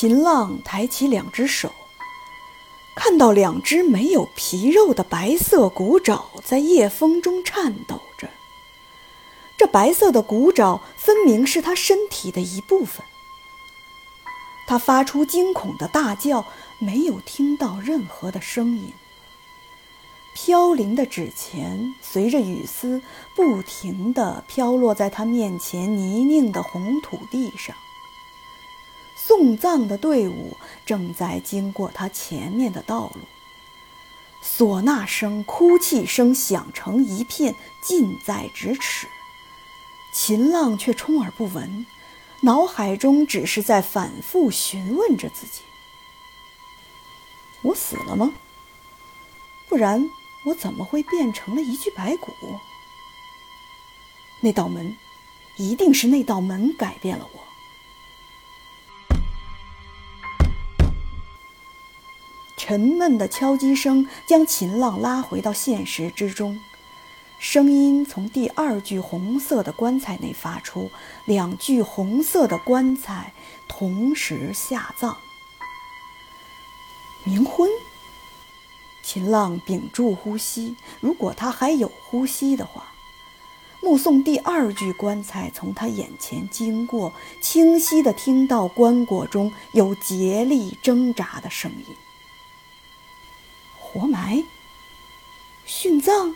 秦浪抬起两只手，看到两只没有皮肉的白色骨爪在夜风中颤抖着。这白色的骨爪分明是他身体的一部分。他发出惊恐的大叫，没有听到任何的声音。飘零的纸钱随着雨丝不停地飘落在他面前泥泞的红土地上。送葬的队伍正在经过他前面的道路，唢呐声、哭泣声响成一片，近在咫尺。秦浪却充耳不闻，脑海中只是在反复询问着自己：“我死了吗？不然。”我怎么会变成了一具白骨？那道门，一定是那道门改变了我。沉闷的敲击声将秦浪拉回到现实之中，声音从第二具红色的棺材内发出，两具红色的棺材同时下葬，冥婚。秦浪屏住呼吸，如果他还有呼吸的话，目送第二具棺材从他眼前经过，清晰地听到棺椁中有竭力挣扎的声音。活埋？殉葬？